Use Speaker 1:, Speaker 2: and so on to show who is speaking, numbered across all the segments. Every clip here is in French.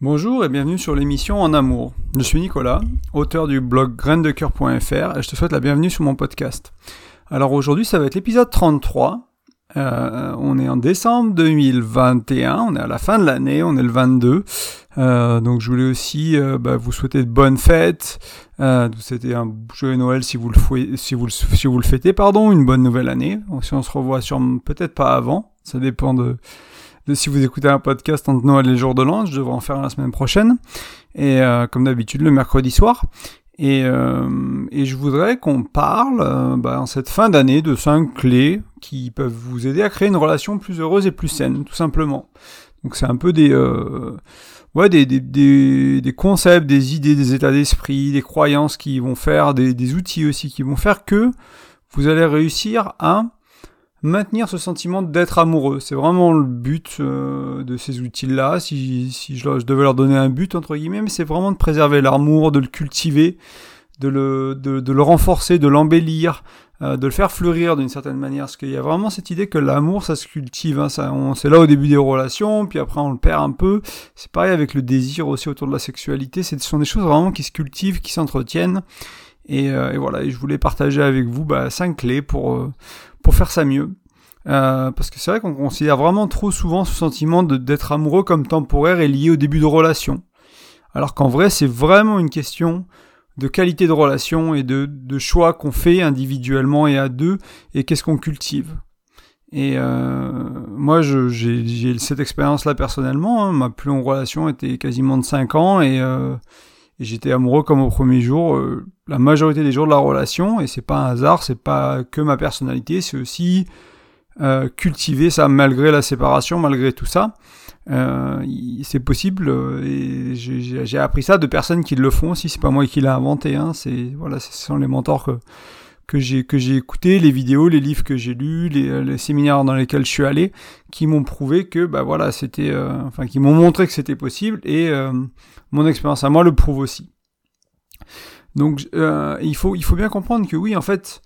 Speaker 1: Bonjour et bienvenue sur l'émission En Amour. Je suis Nicolas, auteur du blog graindecoeur.fr et je te souhaite la bienvenue sur mon podcast. Alors aujourd'hui ça va être l'épisode 33. Euh, on est en décembre 2021, on est à la fin de l'année, on est le 22. Euh, donc je voulais aussi euh, bah, vous souhaiter de bonnes fêtes, souhaiter un joyeux Noël si vous le si vous le, si fêtez, pardon, une bonne nouvelle année. si on se revoit sur peut-être pas avant, ça dépend de si vous écoutez un podcast entre Noël et le jour de l'an, je devrais en faire la semaine prochaine. Et euh, comme d'habitude, le mercredi soir. Et, euh, et je voudrais qu'on parle euh, bah, en cette fin d'année de cinq clés qui peuvent vous aider à créer une relation plus heureuse et plus saine, tout simplement. Donc c'est un peu des, ouais, des, des, des, des, concepts, des idées, des états d'esprit, des croyances qui vont faire, des, des outils aussi qui vont faire que vous allez réussir à maintenir ce sentiment d'être amoureux. C'est vraiment le but euh, de ces outils-là, si, si je, devais leur donner un but, entre guillemets, mais c'est vraiment de préserver l'amour, de le cultiver, de le, de, de le renforcer, de l'embellir, euh, de le faire fleurir d'une certaine manière. Parce qu'il y a vraiment cette idée que l'amour, ça se cultive. Hein, c'est là au début des relations, puis après on le perd un peu. C'est pareil avec le désir aussi autour de la sexualité. Ce sont des choses vraiment qui se cultivent, qui s'entretiennent. Et, euh, et, voilà, et je voulais partager avec vous bah, cinq clés pour, euh, pour faire ça mieux. Euh, parce que c'est vrai qu'on considère vraiment trop souvent ce sentiment d'être amoureux comme temporaire et lié au début de relation. Alors qu'en vrai, c'est vraiment une question de qualité de relation et de, choix qu'on fait individuellement et à deux, et qu'est-ce qu'on cultive. Et moi, j'ai cette expérience-là personnellement. Hein. Ma plus longue relation était quasiment de 5 ans, et j'étais amoureux comme au premier jour, euh, la majorité des jours de la relation, et c'est pas un hasard, c'est pas que ma personnalité, c'est aussi euh, cultiver ça malgré la séparation, malgré tout ça. Euh, c'est possible, euh, et j'ai appris ça de personnes qui le font aussi, c'est pas moi qui l'ai inventé, hein, c'est voilà, ce sont les mentors que que j'ai que j'ai écouté, les vidéos, les livres que j'ai lus, les, les, séminaires dans lesquels je suis allé, qui m'ont prouvé que bah voilà c'était, euh, enfin qui m'ont montré que c'était possible et euh, mon expérience à moi le prouve aussi. Donc euh, il faut il faut bien comprendre que oui en fait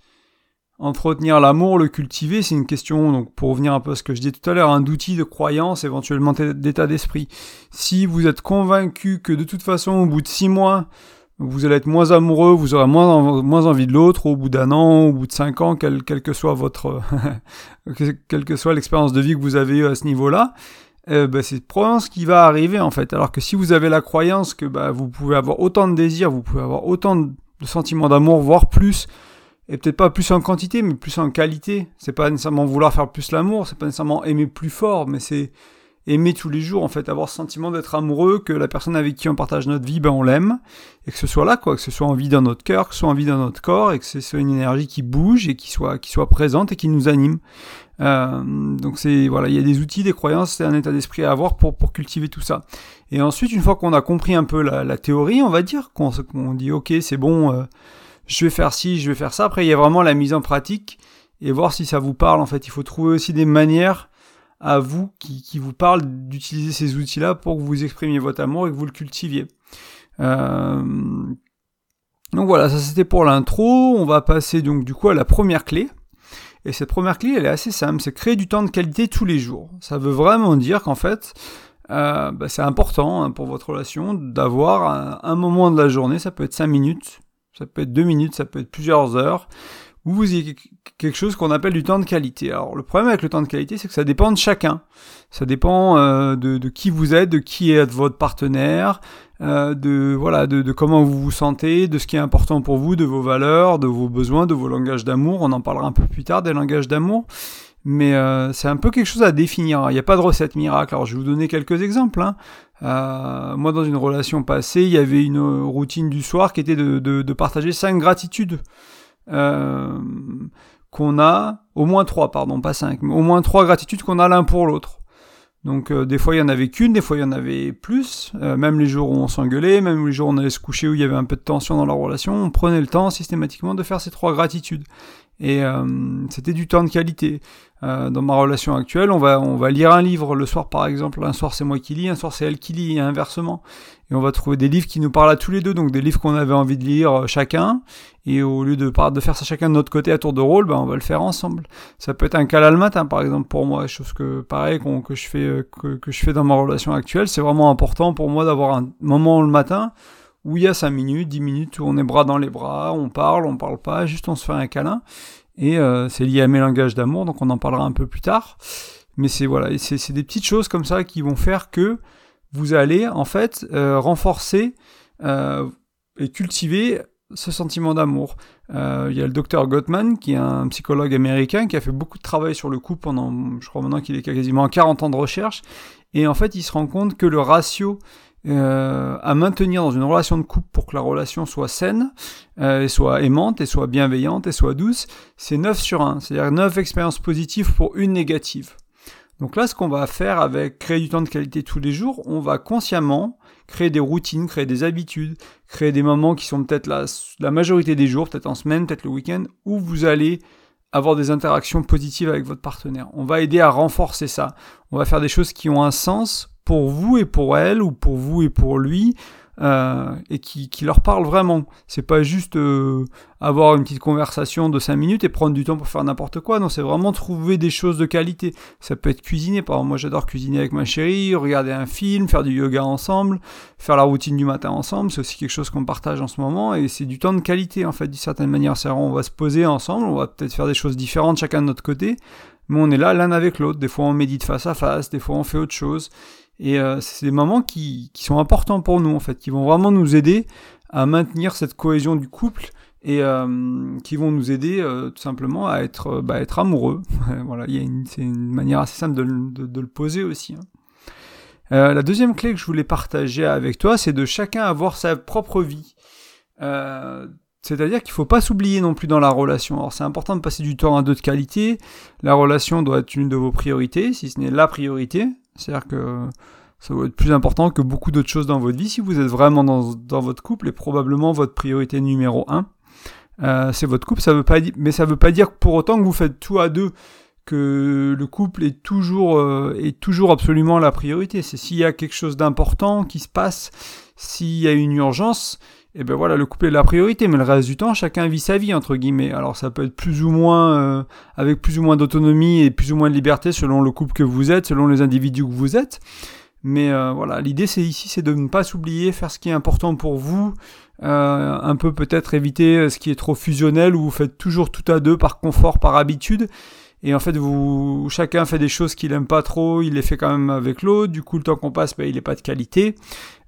Speaker 1: entretenir l'amour, le cultiver, c'est une question donc pour revenir un peu à ce que je disais tout à l'heure, un d'outils de croyance, éventuellement d'état d'esprit. Si vous êtes convaincu que de toute façon au bout de six mois vous allez être moins amoureux, vous aurez moins, moins envie de l'autre au bout d'un an, au bout de cinq ans, quelle quel que soit votre, quelle que soit l'expérience de vie que vous avez à ce niveau-là. Euh, bah, c'est probablement ce qui va arriver en fait. Alors que si vous avez la croyance que bah, vous pouvez avoir autant de désirs, vous pouvez avoir autant de sentiments d'amour, voire plus, et peut-être pas plus en quantité, mais plus en qualité. C'est pas nécessairement vouloir faire plus l'amour, c'est pas nécessairement aimer plus fort, mais c'est aimer tous les jours, en fait, avoir ce sentiment d'être amoureux, que la personne avec qui on partage notre vie, ben on l'aime, et que ce soit là, quoi, que ce soit en vie dans notre cœur, que ce soit en vie dans notre corps, et que ce soit une énergie qui bouge et qui soit, qui soit présente et qui nous anime. Euh, donc c'est voilà, il y a des outils, des croyances, c'est un état d'esprit à avoir pour pour cultiver tout ça. Et ensuite, une fois qu'on a compris un peu la, la théorie, on va dire qu'on qu'on dit ok, c'est bon, euh, je vais faire ci, je vais faire ça. Après, il y a vraiment la mise en pratique et voir si ça vous parle. En fait, il faut trouver aussi des manières à vous qui, qui vous parle d'utiliser ces outils-là pour que vous exprimiez votre amour et que vous le cultiviez. Euh... Donc voilà, ça c'était pour l'intro. On va passer donc du coup à la première clé. Et cette première clé, elle est assez simple, c'est créer du temps de qualité tous les jours. Ça veut vraiment dire qu'en fait, euh, bah, c'est important hein, pour votre relation d'avoir un, un, moment de la journée, ça peut être 5 minutes, ça peut être 2 minutes, ça peut être plusieurs heures, ou vous ayez quelque chose qu'on appelle du temps de qualité. Alors le problème avec le temps de qualité, c'est que ça dépend de chacun. Ça dépend euh, de, de, qui vous êtes, de qui est votre partenaire, euh, de voilà, de, de, comment vous vous sentez, de ce qui est important pour vous, de vos valeurs, de vos besoins, de vos langages d'amour. On en parlera un peu plus tard des langages d'amour. Mais euh, c'est un peu quelque chose à définir. Il n'y a pas de recette miracle. Alors je vais vous donner quelques exemples. Hein. Euh, moi, dans une relation passée, il y avait une routine du soir qui était de, de, de partager cinq gratitudes. Euh, qu'on a, au moins trois, pardon, pas cinq, mais au moins trois gratitudes qu'on a l'un pour l'autre. Donc euh, des fois il y en avait qu'une, des fois il y en avait plus, euh, même les jours où on s'engueulait, même les jours où on allait se coucher où il y avait un peu de tension dans la relation, on prenait le temps systématiquement de faire ces trois gratitudes. Et c'était du temps de qualité. Dans ma relation actuelle, on va, on va lire un livre le soir par exemple. Un soir c'est moi qui lis, un soir c'est elle qui lit, et inversement. Et on va trouver des livres qui nous parlent à tous les deux, donc des livres qu'on avait envie de lire chacun. Et au lieu de, faire ça chacun de notre côté à tour de rôle, ben on va le faire ensemble. Ça peut être un calal matin par exemple pour moi, chose que pareil que je fais que, que je fais dans ma relation actuelle. C'est vraiment important pour moi d'avoir un moment le matin où il y a 5 minutes, 10 minutes où on est bras dans les bras, on parle, on parle pas, juste on se fait un câlin. Et euh, c'est lié à mes langages d'amour, donc on en parlera un peu plus tard. Mais c'est voilà, c'est des petites choses comme ça qui vont faire que vous allez en fait euh, renforcer euh, et cultiver ce sentiment d'amour. Il y a le docteur Gottman, qui est un psychologue américain, qui a fait beaucoup de travail sur le couple pendant, je crois maintenant qu'il est quasiment 40 ans de recherche, et en fait il se rend compte que le ratio euh, à maintenir dans une relation de couple pour que la relation soit saine, euh, et soit aimante, et soit bienveillante, et soit douce, c'est 9 sur 1. C'est-à-dire 9 expériences positives pour une négative. Donc là, ce qu'on va faire avec créer du temps de qualité tous les jours, on va consciemment créer des routines, créer des habitudes, créer des moments qui sont peut-être la, majorité des jours, peut-être en semaine, peut-être le week-end, où vous allez avoir des interactions positives avec votre partenaire. On va aider à renforcer ça. On va faire des choses qui ont un sens pour vous et pour elle, ou pour vous et pour lui, euh, et qui, leur parle vraiment. C'est pas juste euh, avoir une petite conversation de 5 minutes et prendre du temps pour faire n'importe quoi. Non, c'est vraiment trouver des choses de qualité. Ça peut être cuisiner. Par exemple, moi j'adore cuisiner avec ma chérie, regarder un film, faire du yoga ensemble, faire la routine du matin ensemble. C'est aussi quelque chose qu'on partage en ce moment et c'est du temps de qualité en fait, d'une certaine manière. C'est on va se poser ensemble, on va peut-être faire des choses différentes chacun de notre côté, mais on est là l'un avec l'autre. Des fois on médite face à face, des fois on fait autre chose. Et euh, c'est des moments qui, sont importants pour nous, en fait, qui vont vraiment nous aider à maintenir cette cohésion du couple et euh, qui vont nous aider euh, tout simplement à être, bah, amoureux. voilà, c'est une manière assez simple de, le poser aussi. Hein. La deuxième clé que je voulais partager avec toi, c'est de chacun avoir sa propre vie. C'est-à-dire qu'il ne faut pas s'oublier non plus dans la relation. Alors c'est important de passer du temps à deux de qualité. La relation doit être une de vos priorités, si ce n'est la priorité. C'est-à-dire que ça doit être plus important que beaucoup d'autres choses dans votre vie. Si vous êtes vraiment dans, votre couple et probablement votre priorité numéro un, euh, c'est votre couple. Veut pas mais ça veut pas dire pour autant que vous faites tout à deux que le couple euh, est toujours absolument la priorité. C'est s'il y a quelque chose d'important qui se passe, s'il y a une urgence, et eh ben voilà, le couple est la priorité, mais le reste du temps, chacun vit sa vie, entre guillemets. Alors ça peut être plus ou moins, euh, avec plus ou moins d'autonomie et plus ou moins de liberté selon le couple que vous êtes, selon les individus que vous êtes. Mais euh, voilà, l'idée c'est ici, c'est de ne pas s'oublier, faire ce qui est important pour vous, euh, un peu peut-être éviter ce qui est trop fusionnel, où vous faites toujours tout à deux par confort, par habitude, et en fait, vous, chacun fait des choses qu'il aime pas trop, il les fait quand même avec l'autre. Du coup, le temps qu'on passe, ben, il est pas de qualité.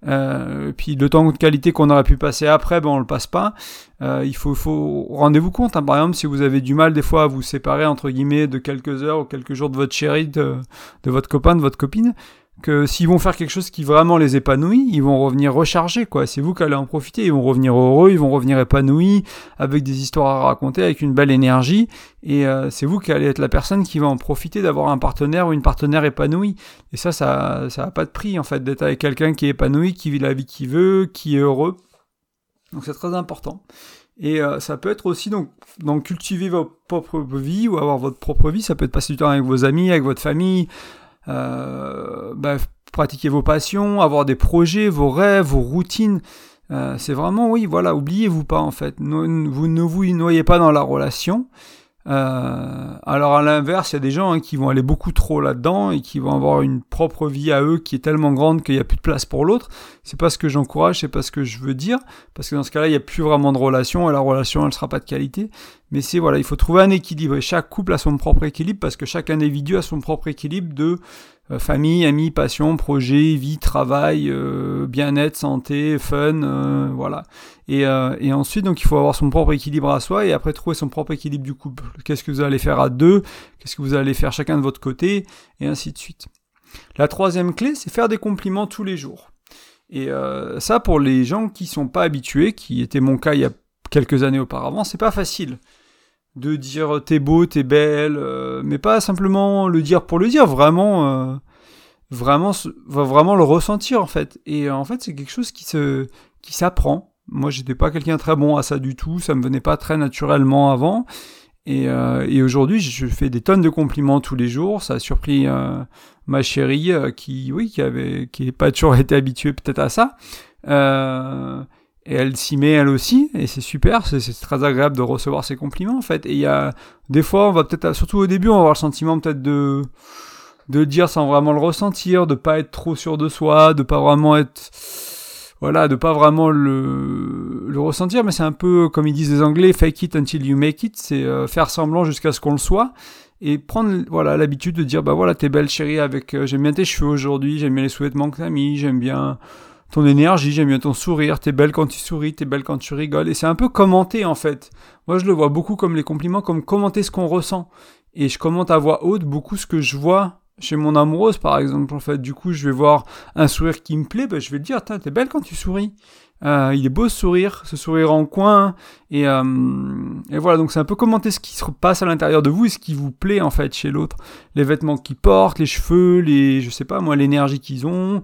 Speaker 1: Euh, puis le temps de qualité qu'on aurait pu passer après, ben on le passe pas. Euh, il faut, faut rendez-vous compte. Hein, par exemple, si vous avez du mal des fois à vous séparer entre guillemets de quelques heures ou quelques jours de votre chérie, de, de votre copain, de votre copine, que s'ils vont faire quelque chose qui vraiment les épanouit, ils vont revenir rechargés, quoi. C'est vous qui allez en profiter, ils vont revenir heureux, ils vont revenir épanouis, avec des histoires à raconter, avec une belle énergie, et euh, c'est vous qui allez être la personne qui va en profiter d'avoir un partenaire ou une partenaire épanouie. Et ça, ça, ça pas de prix, en fait, d'être avec quelqu'un qui est épanoui, qui vit la vie qu'il veut, qui est heureux. Donc c'est très important. Et euh, ça peut être aussi donc, donc cultiver votre propre vie ou avoir votre propre vie. Ça peut être passer du temps avec vos amis, avec votre famille, euh, bah, pratiquer vos passions, avoir des projets, vos rêves, vos routines. Euh, c'est vraiment, oui, voilà, oubliez-vous pas en fait. vous ne vous noyez pas dans la relation. Euh, alors à l'inverse, il y a des gens hein, qui vont aller beaucoup trop là-dedans et qui vont avoir une propre vie à eux qui est tellement grande qu'il n'y a plus de place pour l'autre. C'est pas ce que j'encourage, c'est pas ce que je veux dire, parce que dans ce cas-là, il n'y a plus vraiment de relation et la relation, elle sera pas de qualité. Mais c'est voilà, il faut trouver un équilibre et chaque couple a son propre équilibre parce que chaque individu a son propre équilibre de famille, amis, passion, projet, vie, travail, euh, bien-être, santé, fun, euh, voilà. Et, et, ensuite, donc, il faut avoir son propre équilibre à soi et après trouver son propre équilibre du couple. Qu'est-ce que vous allez faire à deux? Qu'est-ce que vous allez faire chacun de votre côté? Et ainsi de suite. La troisième clé, c'est faire des compliments tous les jours. Et ça, pour les gens qui sont pas habitués, qui était mon cas il y a quelques années auparavant, c'est pas facile de dire t'es beau, t'es belle, euh, mais pas simplement le dire pour le dire, vraiment, euh, vraiment, vraiment le ressentir en fait. Et euh, en fait, c'est quelque chose qui se, qui s'apprend. Moi, j'étais pas quelqu'un très bon à ça du tout, ça me venait pas très naturellement avant. Et, euh, et aujourd'hui, je fais des tonnes de compliments tous les jours. Ça a surpris euh, ma chérie euh, qui, oui, qui avait, qui n'est pas toujours été habituée peut-être à ça. Euh, et elle s'y met elle aussi, et c'est super. C'est très agréable de recevoir ces compliments en fait. Et il y a des fois, on va peut-être, surtout au début, on va avoir le sentiment peut-être de de dire sans vraiment le ressentir, de pas être trop sûr de soi, de pas vraiment être voilà, de pas vraiment le, le ressentir, mais c'est un peu comme ils disent les Anglais, fake it until you make it, c'est euh, faire semblant jusqu'à ce qu'on le soit et prendre voilà l'habitude de dire bah voilà t'es belle chérie avec euh, j'aime bien tes cheveux aujourd'hui, j'aime bien les sous-vêtements que t'as mis, j'aime bien ton énergie, j'aime bien ton sourire, t'es belle quand tu souris, t'es belle quand tu rigoles et c'est un peu commenter en fait. Moi je le vois beaucoup comme les compliments, comme commenter ce qu'on ressent et je commente à voix haute beaucoup ce que je vois chez mon amoureuse, par exemple, en fait, du coup, je vais voir un sourire qui me plaît, ben, je vais le dire, t'es belle quand tu souris. Euh, il est beau ce sourire, ce sourire en coin, et, euh, et voilà, donc c'est un peu commenter ce qui se passe à l'intérieur de vous et ce qui vous plaît en fait chez l'autre. Les vêtements qu'ils portent, les cheveux, les, je sais pas moi, l'énergie qu'ils ont,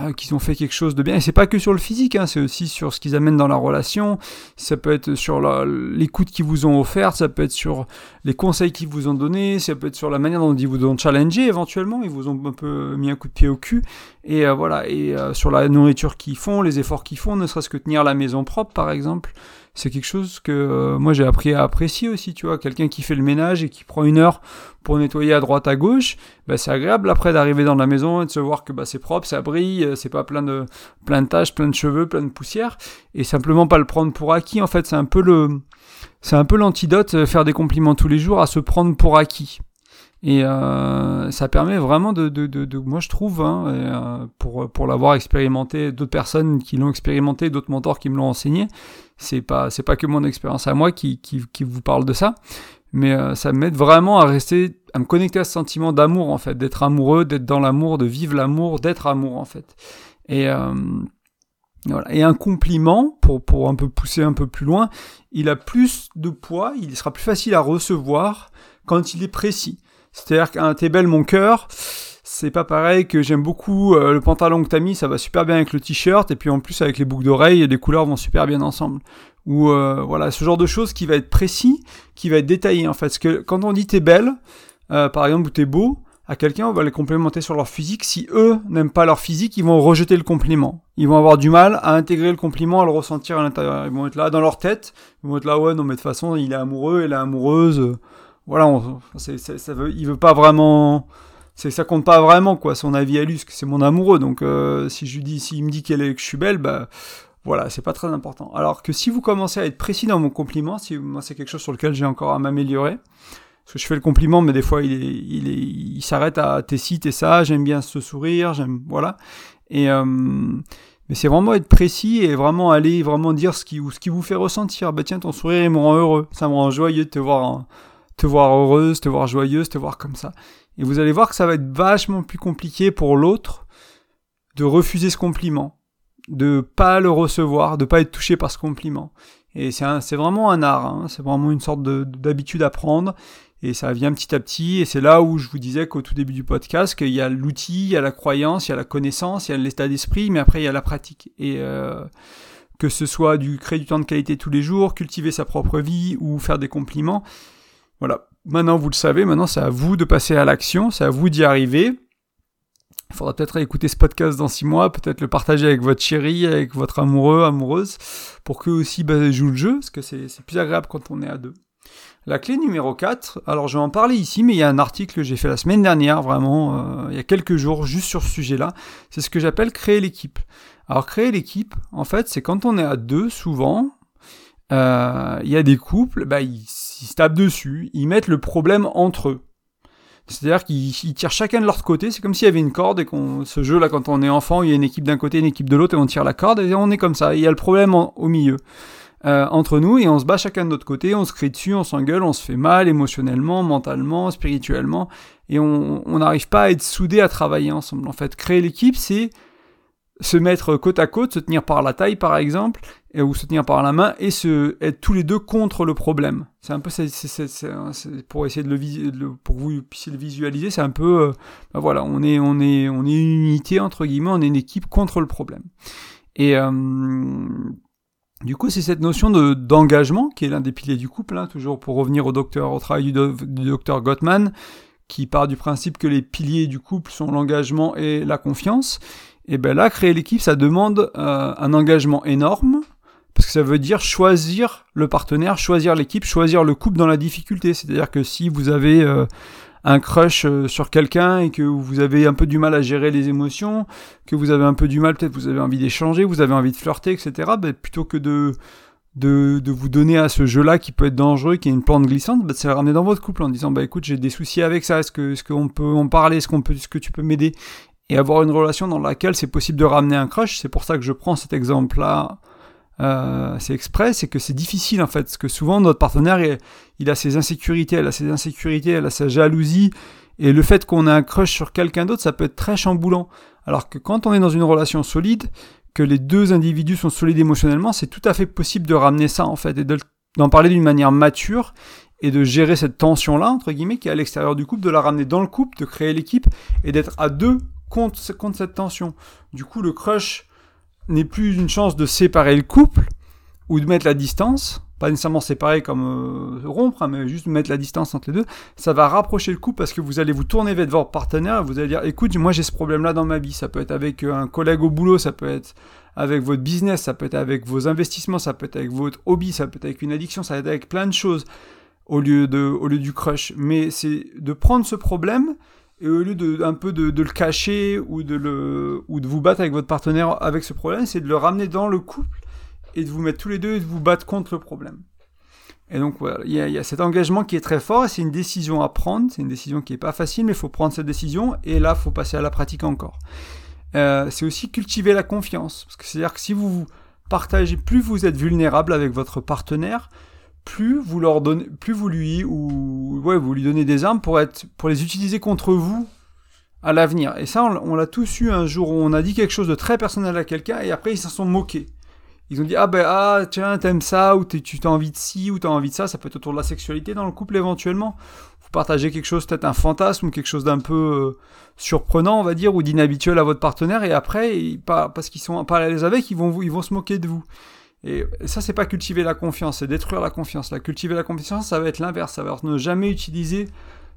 Speaker 1: euh, qu'ils ont fait quelque chose de bien. Et c'est pas que sur le physique, hein, c'est aussi sur ce qu'ils amènent dans la relation. Ça peut être sur l'écoute qu'ils vous ont offerte, ça peut être sur les conseils qu'ils vous ont donnés, ça peut être sur la manière dont ils vous ont challengé éventuellement, ils vous ont un peu mis un coup de pied au cul. Et euh, voilà, et euh, sur la nourriture qu'ils font, les efforts qu'ils font, ne serait-ce que tenir la maison propre par exemple c'est quelque chose que euh, moi j'ai appris à apprécier aussi, tu vois. Quelqu'un qui fait le ménage et qui prend une heure pour nettoyer à droite à gauche, bah, c'est agréable après d'arriver dans la maison et de se voir que bah, c'est propre, ça brille, euh, c'est pas plein de plein taches, plein de cheveux, plein de poussière, et simplement pas le prendre pour acquis. En fait, c'est un peu l'antidote, euh, faire des compliments tous les jours, à se prendre pour acquis. Et ça permet vraiment de, de, de, moi je trouve, hein, pour, pour l'avoir expérimenté, d'autres personnes qui l'ont expérimenté, d'autres mentors qui me l'ont enseigné, c'est pas c'est pas que mon expérience à moi qui, qui, qui vous parle de ça, mais euh, ça m'aide vraiment à rester, à me connecter à ce sentiment d'amour en fait, d'être amoureux, d'être dans l'amour, de vivre l'amour, d'être amour en fait. Et euh, voilà. Et un compliment, pour, pour un peu pousser un peu plus loin, il a plus de poids, il sera plus facile à recevoir quand il est précis. C'est-à-dire qu'un t'es belle mon cœur, c'est pas pareil que j'aime beaucoup euh, le pantalon que t'as mis, ça va super bien avec le t-shirt, et puis en plus avec les boucles d'oreilles, les couleurs vont super bien ensemble. Ou euh, voilà, ce genre de choses qui va être précis, qui va être détaillé en fait. Parce que quand on dit t'es belle, euh, par exemple, ou t'es beau, à quelqu'un, on va les complémenter sur leur physique. Si eux n'aiment pas leur physique, ils vont rejeter le compliment. Ils vont avoir du mal à intégrer le compliment, à le ressentir à l'intérieur. Ils vont être là dans leur tête. Ils vont être là, ouais, non, mais de toute façon, il est amoureux, elle est amoureuse voilà, ça veut, il veut pas vraiment, c'est ça compte pas vraiment quoi. Son avis à lui, que c'est mon amoureux. Donc euh, si je lui dis, s'il me dit qu'elle est, que je suis belle, bah voilà, c'est pas très important. Alors que si vous commencez à être précis dans mon compliment, si moi c'est quelque chose sur lequel j'ai encore à m'améliorer, parce que je fais le compliment, mais des fois il est, il est, il s'arrête à t'es ci, t'es ça, j'aime bien ce sourire, j'aime, voilà. Et euh, mais c'est vraiment être précis et vraiment aller vraiment dire ce qui, ce qui vous fait ressentir. Bah tiens, ton sourire il me rend heureux, ça me rend joyeux de te voir te voir heureuse, te voir joyeuse, te voir comme ça. Et vous allez voir que ça va être vachement plus compliqué pour l'autre de refuser ce compliment, de pas le recevoir, de pas être touché par ce compliment. Et c'est vraiment un art, hein. c'est vraiment une sorte d'habitude à prendre. Et ça vient petit à petit. Et c'est là où je vous disais qu'au tout début du podcast, qu'il y a l'outil, il y a la croyance, il y a la connaissance, il y a l'état d'esprit, mais après il y a la pratique. Et euh, que ce soit du créer du temps de qualité tous les jours, cultiver sa propre vie ou faire des compliments, voilà. Maintenant, vous le savez, maintenant, c'est à vous de passer à l'action, c'est à vous d'y arriver. Il faudra peut-être écouter ce podcast dans six mois, peut-être le partager avec votre chérie, avec votre amoureux, amoureuse, pour qu'eux aussi bah, jouent le jeu, parce que c'est plus agréable quand on est à deux. La clé numéro 4, alors je vais en parler ici, mais il y a un article que j'ai fait la semaine dernière, vraiment, euh, il y a quelques jours, juste sur ce sujet-là, c'est ce que j'appelle créer l'équipe. Alors créer l'équipe, en fait, c'est quand on est à deux, souvent, euh, il y a des couples, bah, ils ils se tapent dessus, ils mettent le problème entre eux. C'est-à-dire qu'ils tirent chacun de leur côté, c'est comme s'il y avait une corde et qu'on ce jeu là quand on est enfant, il y a une équipe d'un côté, une équipe de l'autre et on tire la corde et on est comme ça. il y a le problème au milieu. Euh, entre nous et on se bat chacun de notre côté, on se crie dessus, on s'engueule, on se fait mal émotionnellement, mentalement, spirituellement et on n'arrive pas à être soudés à travailler ensemble. En fait, créer l'équipe, c'est se mettre côte à côte, se tenir par la taille par exemple, ou se tenir par la main et se être tous les deux contre le problème. C'est un peu c'est, pour essayer de le, pour que vous puissiez le visualiser, c'est un peu euh, ben voilà, on est on est on est une unité entre guillemets, on est une équipe contre le problème. Et euh, Du coup, c'est cette notion de d'engagement qui est l'un des piliers du couple, hein, toujours pour revenir au docteur, au travail du, docteur Gottman, qui part du principe que les piliers du couple sont l'engagement et la confiance. Et ben là, créer l'équipe, ça demande euh, un engagement énorme, parce que ça veut dire choisir le partenaire, choisir l'équipe, choisir le couple dans la difficulté. C'est-à-dire que si vous avez euh, un crush euh, sur quelqu'un et que vous avez un peu du mal à gérer les émotions, que vous avez un peu du mal, peut-être vous avez envie d'échanger, vous avez envie de flirter, etc., ben, plutôt que de, de, de, vous donner à ce jeu-là qui peut être dangereux, qui est une plante glissante, ben, c'est ramener dans votre couple en disant, bah écoute, j'ai des soucis avec ça, est-ce que, est-ce qu'on peut en parler, est-ce qu'on peut, est-ce que tu peux m'aider? Et avoir une relation dans laquelle c'est possible de ramener un crush, c'est pour ça que je prends cet exemple-là euh, c'est exprès, c'est que c'est difficile en fait, parce que souvent notre partenaire, il, a ses insécurités, elle a ses insécurités, elle a sa jalousie, et le fait qu'on ait un crush sur quelqu'un d'autre, ça peut être très chamboulant. Alors que quand on est dans une relation solide, que les deux individus sont solides émotionnellement, c'est tout à fait possible de ramener ça en fait, et d'en parler d'une manière mature, et de gérer cette tension-là, entre guillemets, qui est à l'extérieur du couple, de la ramener dans le couple, de créer l'équipe, et d'être à deux contre, contre cette tension. Du coup, le crush n'est plus une chance de séparer le couple ou de mettre la distance, pas nécessairement séparer comme euh, rompre, hein, mais juste mettre la distance entre les deux, ça va rapprocher le couple parce que vous allez vous tourner vers votre partenaire. Vous allez dire écoute, moi j'ai ce problème-là dans ma vie, ça peut être avec euh, un collègue au boulot, ça peut être avec votre business, ça peut être avec vos investissements, ça peut être avec votre hobby, ça peut être avec une addiction, ça peut être avec plein de choses au lieu, de, au lieu du crush. Mais c'est de prendre ce problème et au lieu de un peu de, le cacher ou de le ou de vous battre avec votre partenaire avec ce problème, c'est de le ramener dans le couple et de vous mettre tous les deux et de vous battre contre le problème. Et donc voilà, il y, a, il y a cet engagement qui est très fort et c'est une décision à prendre, c'est une décision qui est pas facile, mais il faut prendre cette décision et là, il faut passer à la pratique encore. Euh, c'est aussi cultiver la confiance, parce que c'est-à-dire que si vous partagez, plus vous êtes vulnérable avec votre partenaire, plus vous leur donnez, plus vous lui ou ouais, vous lui donnez des armes pour être, pour les utiliser contre vous à l'avenir. Et ça, on, l'a tous eu un jour où on a dit quelque chose de très personnel à quelqu'un et après ils s'en sont moqués. Ils ont dit ah ben ah tiens t'aimes ça ou tu as envie de ci ou t'as envie de ça. Ça peut être autour de la sexualité dans le couple éventuellement. Vous partagez quelque chose peut-être un fantasme quelque chose d'un peu euh, surprenant on va dire ou d'inhabituel à votre partenaire et après parce qu'ils sont pas à l'aise avec ils vont ils vont se moquer de vous. Et ça, c'est pas cultiver la confiance, c'est détruire la confiance. La cultiver la confiance, ça va être l'inverse. Ça va être ne jamais utiliser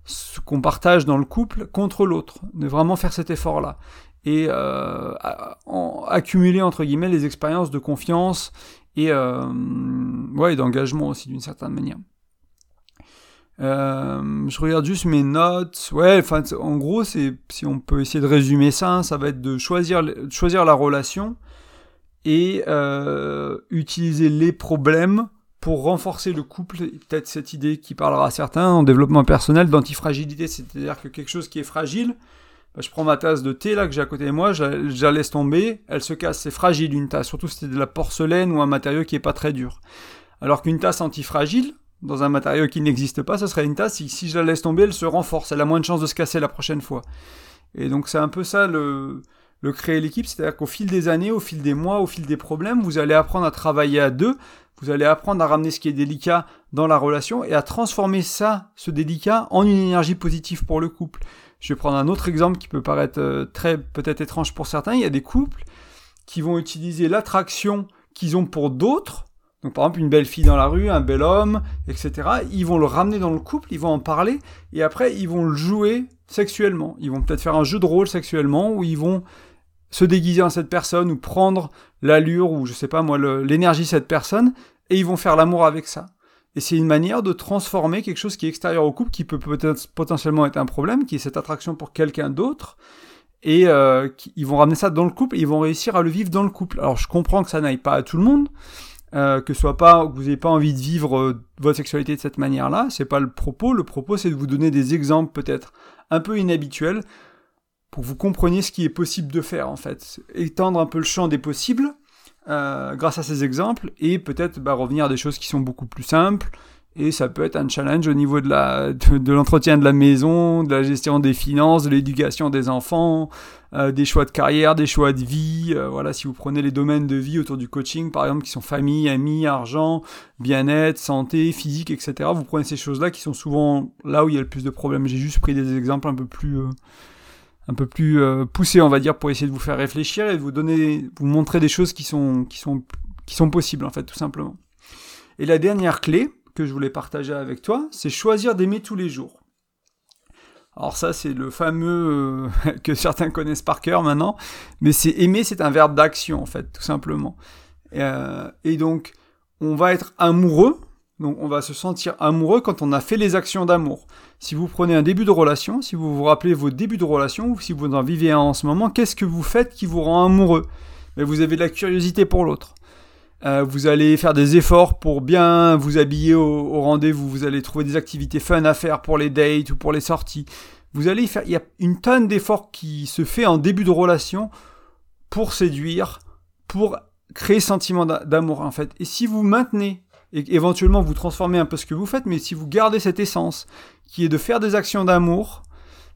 Speaker 1: ce qu'on partage dans le couple contre l'autre. De vraiment faire cet effort-là. Et euh, accumuler, entre guillemets, les expériences de confiance et euh, ouais, d'engagement aussi, d'une certaine manière. Euh, je regarde juste mes notes. Ouais, enfin, en gros, si on peut essayer de résumer ça, ça va être de choisir, choisir la relation et euh, utiliser les problèmes pour renforcer le couple, peut-être cette idée qui parlera à certains en développement personnel d'antifragilité, c'est-à-dire que quelque chose qui est fragile, bah, je prends ma tasse de thé là que j'ai à côté de moi, je la, laisse tomber, elle se casse, c'est fragile une tasse, surtout si c'est de la porcelaine ou un matériau qui est pas très dur. Alors qu'une tasse antifragile, dans un matériau qui n'existe pas, ça serait une tasse, si, si je la laisse tomber, elle se renforce, elle a moins de chances de se casser la prochaine fois. Et donc c'est un peu ça le, le créer l'équipe, c'est-à-dire qu'au fil des années, au fil des mois, au fil des problèmes, vous allez apprendre à travailler à deux, vous allez apprendre à ramener ce qui est délicat dans la relation et à transformer ça, ce délicat, en une énergie positive pour le couple. Je vais prendre un autre exemple qui peut paraître euh, très peut-être étrange pour certains. Il y a des couples qui vont utiliser l'attraction qu'ils ont pour d'autres. Donc par exemple une belle fille dans la rue, un bel homme, etc. Ils vont le ramener dans le couple, ils vont en parler et après ils vont le jouer sexuellement. Ils vont peut-être faire un jeu de rôle sexuellement où ils vont se déguiser en cette personne ou prendre l'allure ou je sais pas moi l'énergie cette personne et ils vont faire l'amour avec ça. Et c'est une manière de transformer quelque chose qui est extérieur au couple, qui peut peut-être potentiellement être un problème, qui est cette attraction pour quelqu'un d'autre, et euh, ils vont ramener ça dans le couple, et ils vont réussir à le vivre dans le couple. Alors je comprends que ça n'aille pas à tout le monde, euh, que soit pas, que vous n'ayez pas envie de vivre euh, votre sexualité de cette manière-là, c'est pas le propos. Le propos, c'est de vous donner des exemples peut-être un peu inhabituels pour que vous compreniez ce qui est possible de faire en fait. Étendre un peu le champ des possibles euh, grâce à ces exemples et peut-être bah, revenir à des choses qui sont beaucoup plus simples. Et ça peut être un challenge au niveau de la de, l'entretien de la maison, de la gestion des finances, de l'éducation des enfants, euh, des choix de carrière, des choix de vie. Euh, voilà, si vous prenez les domaines de vie autour du coaching, par exemple, qui sont famille, amis, argent, bien-être, santé, physique, etc. Vous prenez ces choses-là qui sont souvent là où il y a le plus de problèmes. J'ai juste pris des exemples un peu plus un peu plus euh, poussé, on va dire, pour essayer de vous faire réfléchir et de vous donner, vous montrer des choses qui sont, possibles, en fait, tout simplement. Et la dernière clé que je voulais partager avec toi, c'est choisir d'aimer tous les jours. Alors ça, c'est le fameux euh, que certains connaissent par cœur maintenant, mais c'est aimer, c'est un verbe d'action en fait, tout simplement. Euh, et donc, on va être amoureux, donc on va se sentir amoureux quand on a fait les actions d'amour. Si vous prenez un début de relation, si vous vous rappelez vos débuts de relation, ou si vous en vivez un en ce moment, qu'est-ce que vous faites qui vous rend amoureux? Mais vous avez de la curiosité pour l'autre. Euh, vous allez faire des efforts pour bien vous habiller au, rendez-vous. Vous allez trouver des activités fun à faire pour les dates ou pour les sorties. Vous allez faire. Il y a une tonne d'efforts qui se fait en début de relation pour séduire, pour créer sentiment d'amour en fait. Et si vous maintenez et éventuellement vous transformez un peu ce que vous faites, mais si vous gardez cette essence qui est de faire des actions d'amour,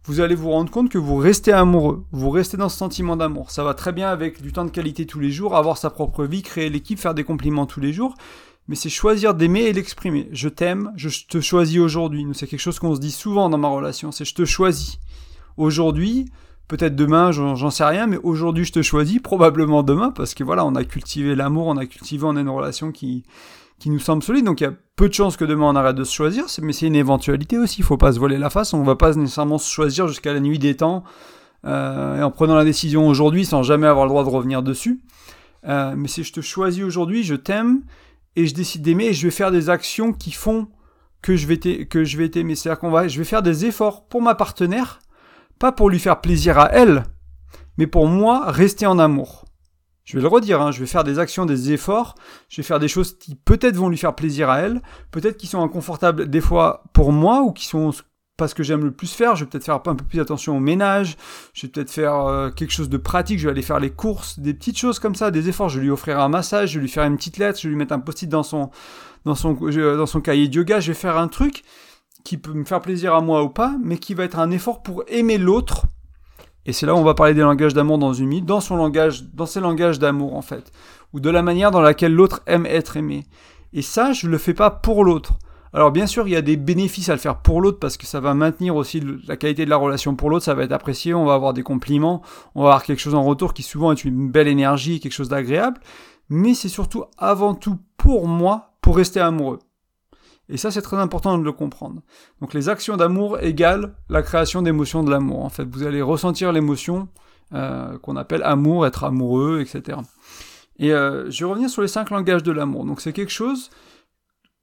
Speaker 1: vous allez vous rendre compte que vous restez amoureux, vous restez dans ce sentiment d'amour. Ça va très bien avec du temps de qualité tous les jours, avoir sa propre vie, créer l'équipe, faire des compliments tous les jours. Mais c'est choisir d'aimer et l'exprimer. Je t'aime, je te choisis aujourd'hui. C'est quelque chose qu'on se dit souvent dans ma relation, c'est je te choisis. Aujourd'hui, peut-être demain, j'en sais rien, mais aujourd'hui je te choisis, probablement demain, parce que voilà, on a cultivé l'amour, on a cultivé, on a une relation qui, qui nous semble solide. Donc il y a peu de chances que demain on arrête de se choisir, mais c'est une éventualité aussi. Il faut pas se voler la face. On va pas nécessairement se choisir jusqu'à la nuit des temps euh, et en prenant la décision aujourd'hui sans jamais avoir le droit de revenir dessus. Euh, mais si je te choisis aujourd'hui, je t'aime et je décide d'aimer et je vais faire des actions qui font que je vais t'aimer. C'est-à-dire qu'on va, je vais faire des efforts pour ma partenaire, pas pour lui faire plaisir à elle, mais pour moi rester en amour. Je vais le redire, hein, je vais faire des actions, des efforts, je vais faire des choses qui peut-être vont lui faire plaisir à elle, peut-être qui sont inconfortables des fois pour moi, ou qui sont pas ce que j'aime le plus faire, je vais peut-être faire un peu plus attention au ménage, je vais peut-être faire euh, quelque chose de pratique, je vais aller faire les courses, des petites choses comme ça, des efforts, je vais lui offrir un massage, je vais lui faire une petite lettre, je vais lui mettre un post-it dans son, dans son, dans son cahier de yoga, je vais faire un truc qui peut me faire plaisir à moi ou pas, mais qui va être un effort pour aimer l'autre et c'est là où on va parler des langages d'amour dans une minute, dans son langage, dans ses langages d'amour en fait, ou de la manière dans laquelle l'autre aime être aimé. Et ça, je le fais pas pour l'autre. Alors bien sûr, il y a des bénéfices à le faire pour l'autre parce que ça va maintenir aussi la qualité de la relation pour l'autre, ça va être apprécié, on va avoir des compliments, on va avoir quelque chose en retour qui souvent est une belle énergie, quelque chose d'agréable, mais c'est surtout avant tout pour moi, pour rester amoureux. Et ça, c'est très important de le comprendre. Donc les actions d'amour égale la création d'émotions de l'amour. En fait, vous allez ressentir l'émotion euh, qu'on appelle amour, être amoureux, etc. Et euh, je vais revenir sur les cinq langages de l'amour. Donc c'est quelque chose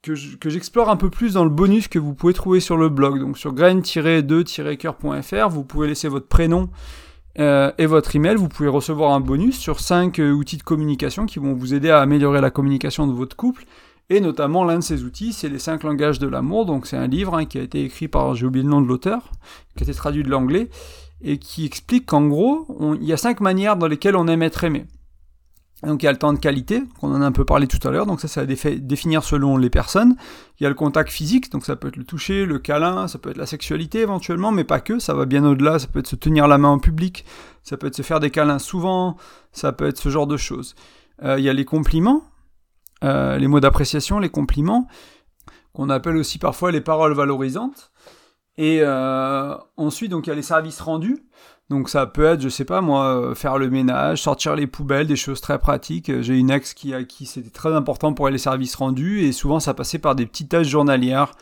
Speaker 1: que j'explore un peu plus dans le bonus que vous pouvez trouver sur le blog. Donc sur grain-2-coeur.fr, vous pouvez laisser votre prénom euh, et votre email. Vous pouvez recevoir un bonus sur cinq outils de communication qui vont vous aider à améliorer la communication de votre couple et notamment, l'un de ces outils, c'est les cinq langages de l'amour. Donc, c'est un livre hein, qui a été écrit par, j'ai oublié le nom de l'auteur, qui a été traduit de l'anglais, et qui explique qu'en gros, il y a cinq manières dans lesquelles on aime être aimé. Donc il y a le temps de qualité, qu'on en a un peu parlé tout à l'heure, donc ça c'est à définir selon les personnes. Il y a le contact physique, donc ça peut être le toucher, le câlin, ça peut être la sexualité éventuellement, mais pas que, ça va bien au-delà, ça peut être se tenir la main en public, ça peut être se faire des câlins souvent, ça peut être ce genre de choses. Euh, il y a les compliments, euh, les mots d'appréciation, les compliments, qu'on appelle aussi parfois les paroles valorisantes. Et euh, ensuite, donc il y a les services rendus. Donc ça peut être, je sais pas moi, faire le ménage, sortir les poubelles, des choses très pratiques. J'ai une ex qui a qui c'était très important pour elle les services rendus et souvent ça passait par des petites tâches journalières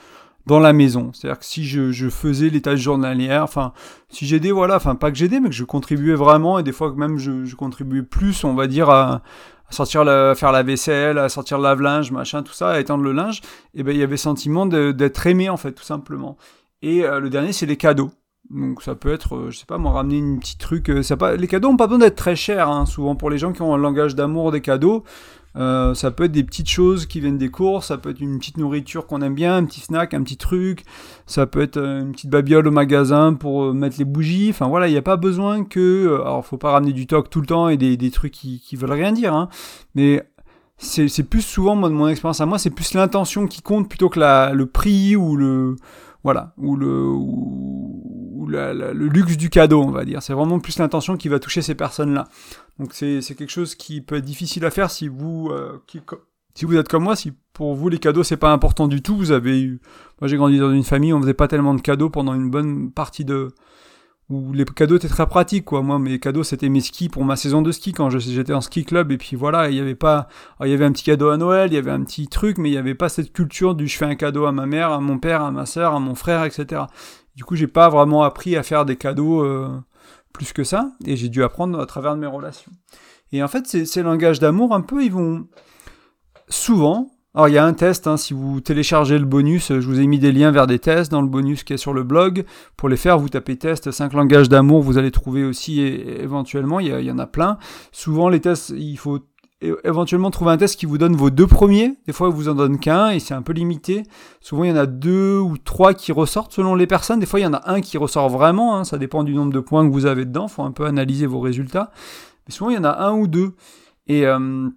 Speaker 1: dans la maison. C'est-à-dire que si je, faisais les tâches journalières, enfin si j'aidais, voilà, enfin pas que j'aidais, mais que je contribuais vraiment et des fois même je, je contribuais plus, on va dire à, à sortir la, faire la vaisselle, à sortir le lave-linge, machin, tout ça, à étendre le linge, et ben il y avait sentiment d'être aimé en fait, tout simplement. Et euh, le dernier, c'est les cadeaux. Donc ça peut être, euh, je sais pas, moi ramener une petite truc. Euh, ça pas, les cadeaux ont pas besoin d'être très chers. Hein, souvent pour les gens qui ont un langage d'amour des cadeaux, euh, ça peut être des petites choses qui viennent des courses, ça peut être une petite nourriture qu'on aime bien, un petit snack, un petit truc, ça peut être euh, une petite babiole au magasin pour euh, mettre les bougies, enfin voilà, il n'y a pas besoin que... Alors faut pas ramener du toc tout le temps et des, des trucs qui, qui veulent rien dire, hein, mais c'est plus souvent, moi, de mon expérience à moi, c'est plus l'intention qui compte plutôt que la, le prix ou le voilà, ou le, ou, le luxe du cadeau, on va dire. C'est vraiment plus l'intention qui va toucher ces personnes-là. Donc c'est quelque chose qui peut être difficile à faire si vous, euh, si vous êtes comme moi, si pour vous les cadeaux c'est pas important du tout. Vous avez eu, moi j'ai grandi dans une famille, on faisait pas tellement de cadeaux pendant une bonne partie de, où les cadeaux étaient très pratiques quoi. Moi mes cadeaux c'était mes skis pour ma saison de ski quand j'étais en ski club et puis voilà, il y avait pas il y avait un petit cadeau à Noël, il y avait un petit truc mais il y avait pas cette culture du je fais un cadeau à ma mère, à mon père, à ma soeur, à mon frère, etc. Du coup, j'ai pas vraiment appris à faire des cadeaux euh, plus que ça et j'ai dû apprendre à travers mes relations. Et en fait, ces, ces langages d'amour un peu ils vont souvent alors il y a un test, hein, si vous téléchargez le bonus, je vous ai mis des liens vers des tests dans le bonus qui est sur le blog. Pour les faire, vous tapez test 5 langages d'amour, vous allez trouver aussi éventuellement, il y, en a plein. Souvent les tests, il faut éventuellement trouver un test qui vous donne vos deux premiers. Des fois, il vous en donne qu'un et c'est un peu limité. Souvent, il y en a deux ou trois qui ressortent selon les personnes. Des fois, il y en a un qui ressort vraiment. Hein. Ça dépend du nombre de points que vous avez dedans. Il faut un peu analyser vos résultats. Mais souvent, il y en a un ou deux. Et euh,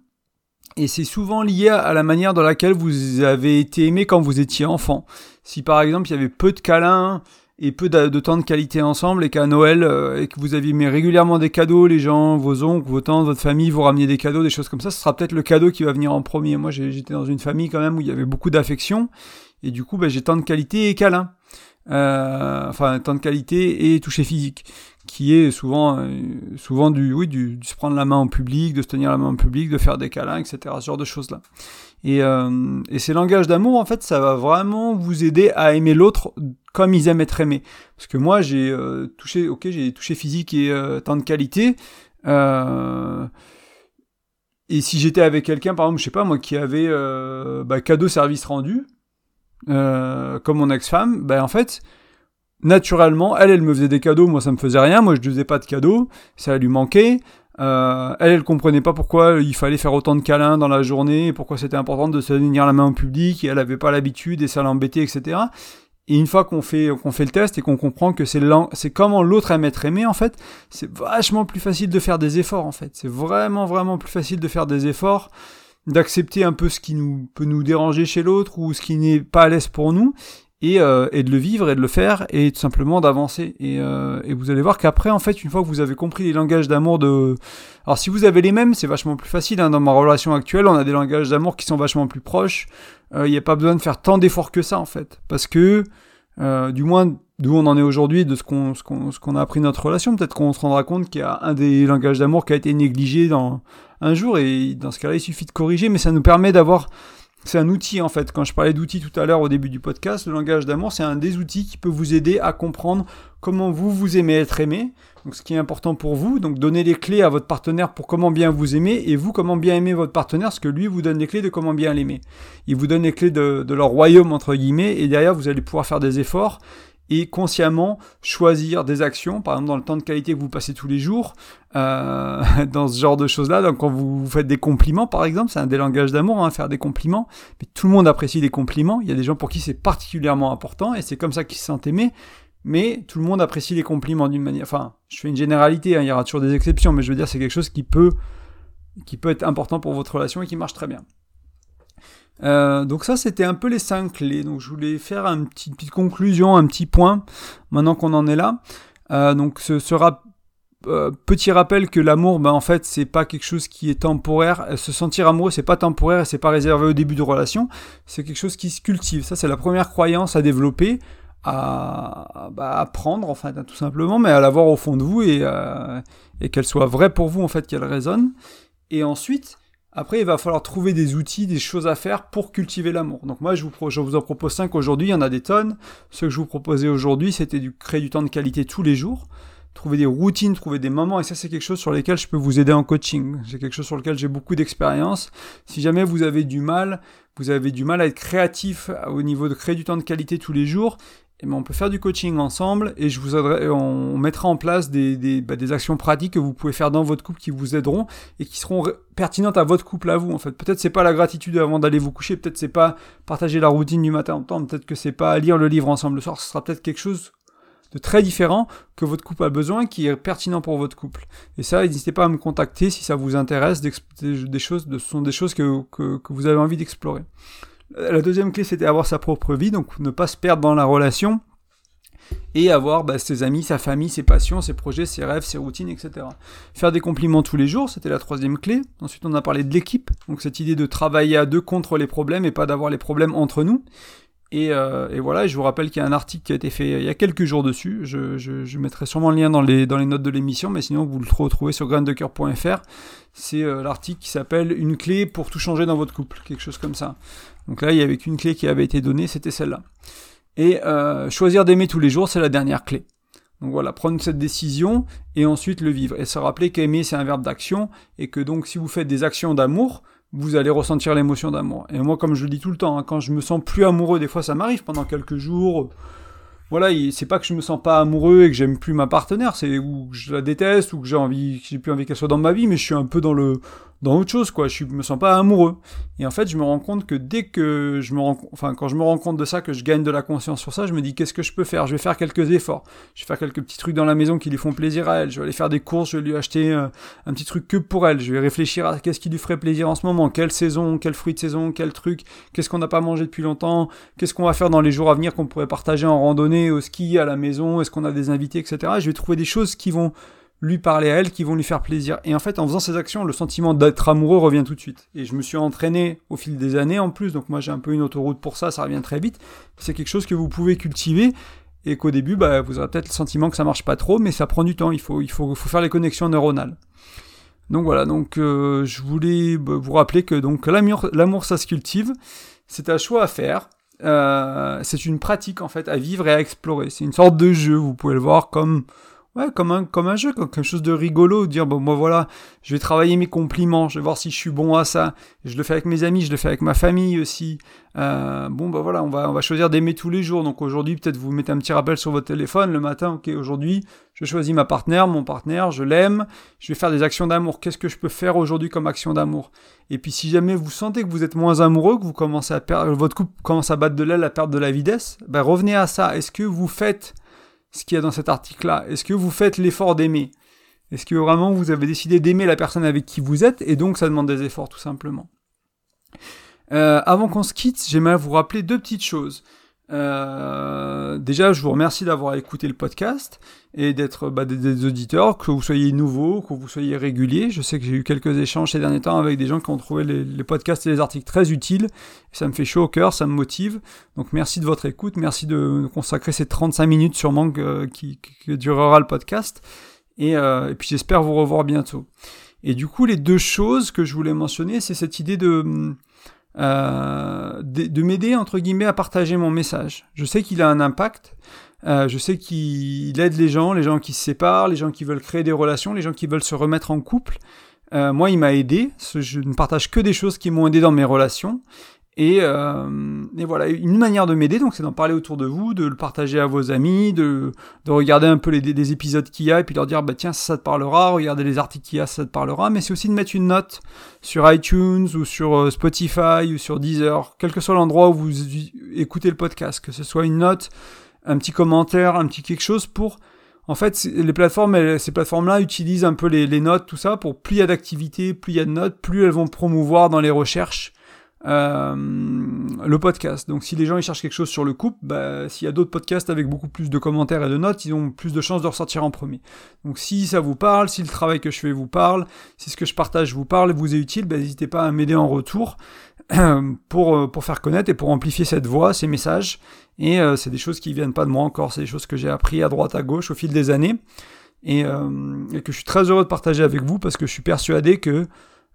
Speaker 1: et c'est souvent lié à la manière dans laquelle vous avez été aimé quand vous étiez enfant. Si par exemple il y avait peu de câlins et peu de, temps de qualité ensemble et qu'à Noël euh, et que vous aviez mis régulièrement des cadeaux, les gens, vos oncles, vos tantes, votre famille vous ramenez des cadeaux, des choses comme ça, ce sera peut-être le cadeau qui va venir en premier. Moi j'étais dans une famille quand même où il y avait beaucoup d'affection et du coup ben, j'ai temps de qualité et câlin. Euh, enfin temps de qualité et toucher physique qui est souvent, euh, souvent du, oui, du, se prendre la main en public, de se tenir la main en public, de faire des câlins, etc. Ce genre de choses-là. Et, euh, et ces langages d'amour, en fait, ça va vraiment vous aider à aimer l'autre comme ils aiment être aimés. Parce que moi, j'ai euh, touché, ok, j'ai touché physique et temps de qualité. Et si j'étais avec quelqu'un, par exemple, je sais pas moi, qui avait bah, cadeau service rendu, comme mon ex-femme, ben en fait, naturellement, elle, elle me faisait des cadeaux, moi ça me faisait rien, moi je ne faisais pas de cadeaux, ça lui manquait. Euh, elle, elle comprenait pas pourquoi il fallait faire autant de câlins dans la journée, pourquoi c'était important de se tenir la main en public, et elle avait pas l'habitude et ça l'embêtait, etc. Et une fois qu'on fait, fait le test et qu'on comprend que c'est, c'est comment l'autre aime être aimé, en fait, c'est vachement plus facile de faire des efforts, en fait. C'est vraiment, vraiment plus facile de faire des efforts, d'accepter un peu ce qui peut nous déranger chez l'autre ou ce qui n'est pas à l'aise pour nous, euh, et, de le vivre et de le faire et tout simplement d'avancer. Et, euh, et, vous allez voir qu'après, en fait, une fois que vous avez compris les langages d'amour de... Alors si vous avez les mêmes, c'est vachement plus facile. Hein. Dans ma relation actuelle, on a des langages d'amour qui sont vachement plus proches. Euh, il n'y a pas besoin de faire tant d'efforts que ça, en fait. Parce que, du moins, d'où on en est aujourd'hui, de ce qu'on ce qu'on a appris de notre relation, peut-être qu'on se rendra compte qu'il y a un des langages d'amour qui a été négligé dans un jour. Et dans ce cas-là, il suffit de corriger. Mais ça nous permet d'avoir c'est un outil en fait. Quand je parlais d'outils tout à l'heure au début du podcast, le langage d'amour, c'est un des outils qui peut vous aider à comprendre comment vous vous aimez être aimé. Donc ce qui est important pour vous, donc donner les clés à votre partenaire pour comment bien vous aimer et vous comment bien aimer votre partenaire, parce que lui vous donne les clés de comment bien l'aimer. Il vous donne les clés de, de leur royaume entre guillemets et derrière vous allez pouvoir faire des efforts et consciemment choisir des actions, par exemple dans le temps de qualité que vous passez tous les jours, euh, dans ce genre de choses-là. Donc quand vous, faites des compliments, par exemple, c'est un des langages d'amour, hein, faire des compliments. Mais tout le monde apprécie des compliments. Il y a des gens pour qui c'est particulièrement important et c'est comme ça qu'ils se sentent aimés. Mais tout le monde apprécie les compliments d'une manière. Enfin, je fais une généralité. Hein, il y aura toujours des exceptions, mais je veux dire c'est quelque chose qui peut qui peut être important pour votre relation et qui marche très bien. Euh, donc ça, c'était un peu les cinq clés. Donc je voulais faire une petite, conclusion, un petit point, maintenant qu'on en est là. Euh, donc ce sera euh, petit rappel que l'amour, ben, en fait, c'est pas quelque chose qui est temporaire. Se sentir amoureux, c'est pas temporaire et c'est pas réservé au début de relation. C'est quelque chose qui se cultive. Ça, c'est la première croyance à développer, à, bah, apprendre, en fait, hein, tout simplement, mais à l'avoir au fond de vous et, et qu'elle soit vraie pour vous, en fait, qu'elle résonne. Et ensuite, après, il va falloir trouver des outils, des choses à faire pour cultiver l'amour. Donc moi, je vous, en propose cinq aujourd'hui, il y en a des tonnes. Ce que je vous proposais aujourd'hui, c'était de créer du temps de qualité tous les jours, trouver des routines, trouver des moments, et ça c'est quelque chose sur lequel je peux vous aider en coaching. C'est quelque chose sur lequel j'ai beaucoup d'expérience. Si jamais vous avez du mal, vous avez du mal à être créatif au niveau de créer du temps de qualité tous les jours, eh ben, on peut faire du coaching ensemble et je vous on mettra en place des, bah, des, actions pratiques que vous pouvez faire dans votre couple qui vous aideront et qui seront pertinentes à votre couple à vous en fait. Peut-être c'est pas la gratitude avant d'aller vous coucher, peut-être c'est pas partager la routine du matin en temps, peut-être que c'est pas lire le livre ensemble le soir, ce sera peut-être quelque chose de très différent que votre couple a besoin, qui est pertinent pour votre couple. Et ça, n'hésitez pas à me contacter si ça vous intéresse, des choses, ce sont des choses que vous avez envie d'explorer. La deuxième clé, c'était avoir sa propre vie, donc ne pas se perdre dans la relation et avoir bah, ses amis, sa famille, ses passions, ses projets, ses rêves, ses routines, etc. Faire des compliments tous les jours, c'était la troisième clé. Ensuite, on a parlé de l'équipe, donc cette idée de travailler à deux contre les problèmes et pas d'avoir les problèmes entre nous. Et, et, voilà, je vous rappelle qu'il y a un article qui a été fait il y a quelques jours dessus. Je, mettrai sûrement le lien dans les, notes de l'émission, mais sinon vous le retrouvez sur graindecoeur.fr. C'est l'article qui s'appelle Une clé pour tout changer dans votre couple, quelque chose comme ça. Donc là, il y avait qu'une clé qui avait été donnée, c'était celle-là. Et euh, choisir d'aimer tous les jours, c'est la dernière clé. Donc voilà, prendre cette décision et ensuite le vivre. Et se rappeler qu'aimer, c'est un verbe d'action et que donc si vous faites des actions d'amour, vous allez ressentir l'émotion d'amour. Et moi, comme je le dis tout le temps, hein, quand je me sens plus amoureux, des fois ça m'arrive pendant quelques jours. Voilà, c'est pas que je me sens pas amoureux et que j'aime plus ma partenaire, c'est ou que je la déteste ou que j'ai envie, que j'ai plus envie qu'elle soit dans ma vie, mais je suis un peu dans le dans autre chose, quoi. Je me sens pas amoureux. Et en fait, je me rends compte que dès que je me rends, enfin, quand je me rends compte de ça, que je gagne de la conscience sur ça, je me dis qu'est-ce que je peux faire? Je vais faire quelques efforts. Je vais faire quelques petits trucs dans la maison qui lui font plaisir à elle. Je vais aller faire des courses. Je vais lui acheter euh, un petit truc que pour elle. Je vais réfléchir à qu'est-ce qui lui ferait plaisir en ce moment. Quelle saison Quel fruit de saison Quel truc? Qu'est-ce qu'on n'a pas mangé depuis longtemps? Qu'est-ce qu'on va faire dans les jours à venir qu'on pourrait partager en randonnée, au ski, à la maison? Est-ce qu'on a des invités, etc. Je vais trouver des choses qui vont lui parler à elle, qui vont lui faire plaisir. Et en fait, en faisant ces actions, le sentiment d'être amoureux revient tout de suite. Et je me suis entraîné au fil des années en plus, donc moi j'ai un peu une autoroute pour ça, ça revient très vite. C'est quelque chose que vous pouvez cultiver et qu'au début, bah, vous aurez peut-être le sentiment que ça marche pas trop, mais ça prend du temps, il faut, faire les connexions neuronales. Donc voilà, donc euh, je voulais bah, vous rappeler que donc l'amour, l'amour ça se cultive, c'est un choix à faire. Euh, c'est une pratique en fait à vivre et à explorer. C'est une sorte de jeu, vous pouvez le voir comme Ouais, comme un, comme un jeu, comme quelque chose de rigolo, dire, bon, moi voilà, je vais travailler mes compliments, je vais voir si je suis bon à ça. Je le fais avec mes amis, je le fais avec ma famille aussi. Euh, bon, bah voilà, on va, on va choisir d'aimer tous les jours. Donc aujourd'hui, peut-être vous mettez un petit rappel sur votre téléphone le matin, ok, aujourd'hui, je choisis ma partenaire, mon partenaire, je l'aime, je vais faire des actions d'amour. Qu'est-ce que je peux faire aujourd'hui comme action d'amour? Et puis si jamais vous sentez que vous êtes moins amoureux, que vous commencez à perdre, votre couple commence à battre de l'aile, à perdre de la vitesse, ben revenez à ça. Est-ce que vous faites ce qu'il y a dans cet article-là. Est-ce que vous faites l'effort d'aimer? Est-ce que vraiment vous avez décidé d'aimer la personne avec qui vous êtes et donc ça demande des efforts tout simplement? Euh, Avant qu'on se quitte, j'aimerais vous rappeler deux petites choses. Euh, déjà, je vous remercie d'avoir écouté le podcast et d'être bah, des, auditeurs, que vous soyez nouveaux, que vous soyez réguliers. Je sais que j'ai eu quelques échanges ces derniers temps avec des gens qui ont trouvé les, podcasts et les articles très utiles. ça me fait chaud au cœur, ça me motive. Donc merci de votre écoute, merci de consacrer ces 35 minutes sûrement que, qui, durera le podcast. Euh, et puis j'espère vous revoir bientôt. Et du coup, les deux choses que je voulais mentionner, c'est cette idée de euh, de, m'aider entre guillemets à partager mon message. Je sais qu'il a un impact. Euh, je sais qu'il aide les gens, les gens qui se séparent, les gens qui veulent créer des relations, les gens qui veulent se remettre en couple. Euh, moi, il m'a aidé. Je ne partage que des choses qui m'ont aidé dans mes relations. Et, euh, et, voilà, une manière de m'aider, donc c'est d'en parler autour de vous, de le partager à vos amis, de, de regarder un peu les, des épisodes qu'il y a, et puis leur dire, bah tiens, ça, te parlera, regardez les articles qu'il y a, ça, te parlera, mais c'est aussi de mettre une note sur iTunes, ou sur euh, Spotify, ou sur Deezer, quel que soit l'endroit où vous écoutez le podcast, que ce soit une note, un petit commentaire, un petit quelque chose pour... En fait, les plateformes, ces plateformes-là utilisent un peu les, les notes, tout ça, pour plus il y a d'activités, plus il y a de notes, plus elles vont promouvoir dans les recherches euh, le podcast. Donc si les gens ils cherchent quelque chose sur le couple, bah, s'il y a d'autres podcasts avec beaucoup plus de commentaires et de notes, ils ont plus de chances de ressortir en premier. Donc si ça vous parle, si le travail que je fais vous parle, si ce que je partage vous parle et vous est utile, bah, n'hésitez pas à m'aider en retour pour, euh, pour faire connaître et pour amplifier cette voix, ces messages. Et euh, c'est des choses qui viennent pas de moi encore, c'est des choses que j'ai appris à droite à gauche au fil des années. Et, et que je suis très heureux de partager avec vous parce que je suis persuadé que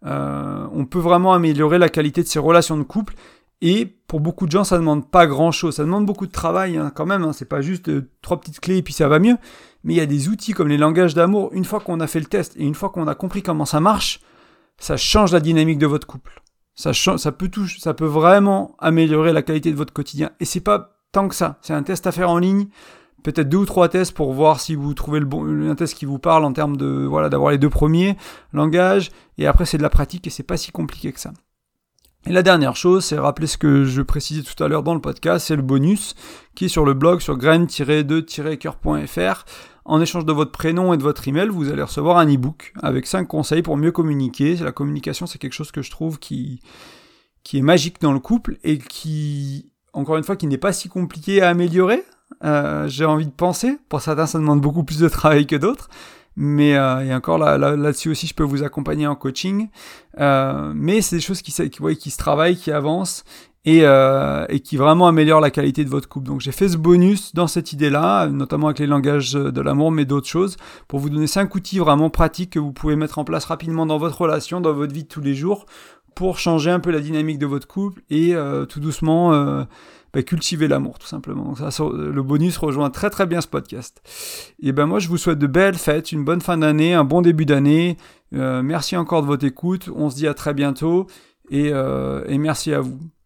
Speaker 1: euh, on peut vraiment améliorer la qualité de ses relations de couple. Et pour beaucoup de gens, ça demande pas grand-chose. Ça demande beaucoup de travail hein, quand même. Hein. C'est pas juste euh, trois petites clés et puis ça va mieux. Mais il y a des outils comme les langages d'amour. Une fois qu'on a fait le test et une fois qu'on a compris comment ça marche, ça change la dynamique de votre couple. Ça, ça peut tout, ça peut vraiment améliorer la qualité de votre quotidien. Et c'est pas tant que ça. C'est un test à faire en ligne peut-être deux ou trois tests pour voir si vous trouvez le bon, un test qui vous parle en termes de, voilà, d'avoir les deux premiers langages, et après c'est de la pratique et c'est pas si compliqué que ça. Et la dernière chose, c'est rappeler ce que je précisais tout à l'heure dans le podcast, c'est le bonus qui est sur le blog sur grain-2-coeur.fr. En échange de votre prénom et de votre email, vous allez recevoir un e-book avec 5 conseils pour mieux communiquer. La communication, c'est quelque chose que je trouve qui, qui est magique dans le couple et qui, encore une fois, qui n'est pas si compliqué à améliorer. Euh, j'ai envie de penser. Pour certains, ça demande beaucoup plus de travail que d'autres. Mais euh, et encore là, là, dessus aussi, je peux vous accompagner en coaching. Euh, mais c'est des choses qui, qui, qui se travaillent, qui avancent. et, euh, et, qui vraiment améliore la qualité de votre couple. Donc j'ai fait ce bonus dans cette idée-là, notamment avec les langages de l'amour, mais d'autres choses, pour vous donner cinq outils vraiment pratiques que vous pouvez mettre en place rapidement dans votre relation, dans votre vie de tous les jours, pour changer un peu la dynamique de votre couple et euh, tout doucement euh, bah, cultiver l'amour, tout simplement. Ça, le bonus rejoint très très bien ce podcast. Et ben moi, je vous souhaite de belles fêtes, une bonne fin d'année, un bon début d'année. merci encore de votre écoute. On se dit à très bientôt et, et merci à vous.